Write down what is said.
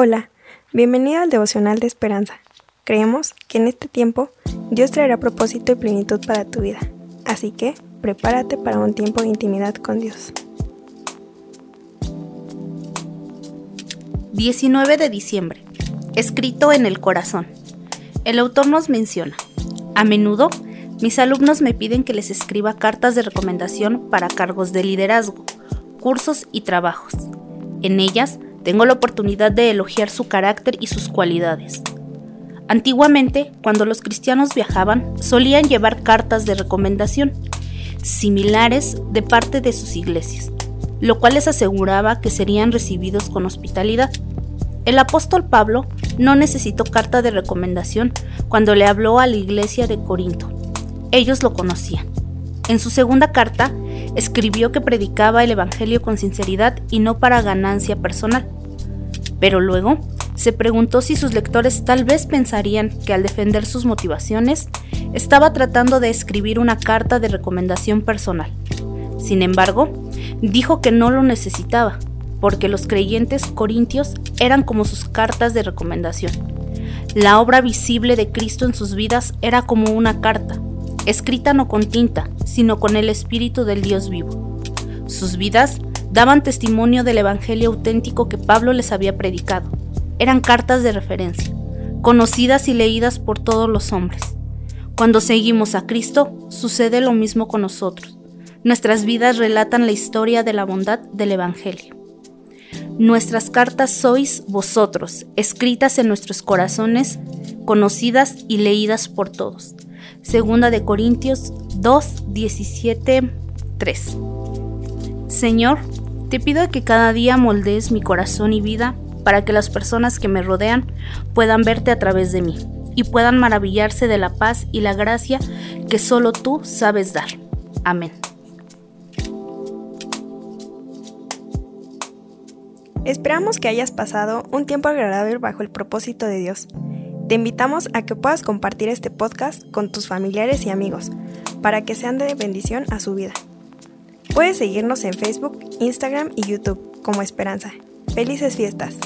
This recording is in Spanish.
Hola, bienvenido al devocional de esperanza. Creemos que en este tiempo Dios traerá propósito y plenitud para tu vida, así que prepárate para un tiempo de intimidad con Dios. 19 de diciembre. Escrito en el corazón. El autor nos menciona, a menudo mis alumnos me piden que les escriba cartas de recomendación para cargos de liderazgo, cursos y trabajos. En ellas tengo la oportunidad de elogiar su carácter y sus cualidades. Antiguamente, cuando los cristianos viajaban, solían llevar cartas de recomendación, similares de parte de sus iglesias, lo cual les aseguraba que serían recibidos con hospitalidad. El apóstol Pablo no necesitó carta de recomendación cuando le habló a la iglesia de Corinto. Ellos lo conocían. En su segunda carta, escribió que predicaba el Evangelio con sinceridad y no para ganancia personal. Pero luego se preguntó si sus lectores tal vez pensarían que al defender sus motivaciones estaba tratando de escribir una carta de recomendación personal. Sin embargo, dijo que no lo necesitaba, porque los creyentes corintios eran como sus cartas de recomendación. La obra visible de Cristo en sus vidas era como una carta, escrita no con tinta, sino con el Espíritu del Dios vivo. Sus vidas daban testimonio del Evangelio auténtico que Pablo les había predicado. Eran cartas de referencia, conocidas y leídas por todos los hombres. Cuando seguimos a Cristo, sucede lo mismo con nosotros. Nuestras vidas relatan la historia de la bondad del Evangelio. Nuestras cartas sois vosotros, escritas en nuestros corazones, conocidas y leídas por todos. Segunda de Corintios 2, 17, 3. Señor, te pido que cada día moldees mi corazón y vida para que las personas que me rodean puedan verte a través de mí y puedan maravillarse de la paz y la gracia que solo tú sabes dar. Amén. Esperamos que hayas pasado un tiempo agradable bajo el propósito de Dios. Te invitamos a que puedas compartir este podcast con tus familiares y amigos para que sean de bendición a su vida. Puedes seguirnos en Facebook, Instagram y YouTube como Esperanza. Felices fiestas.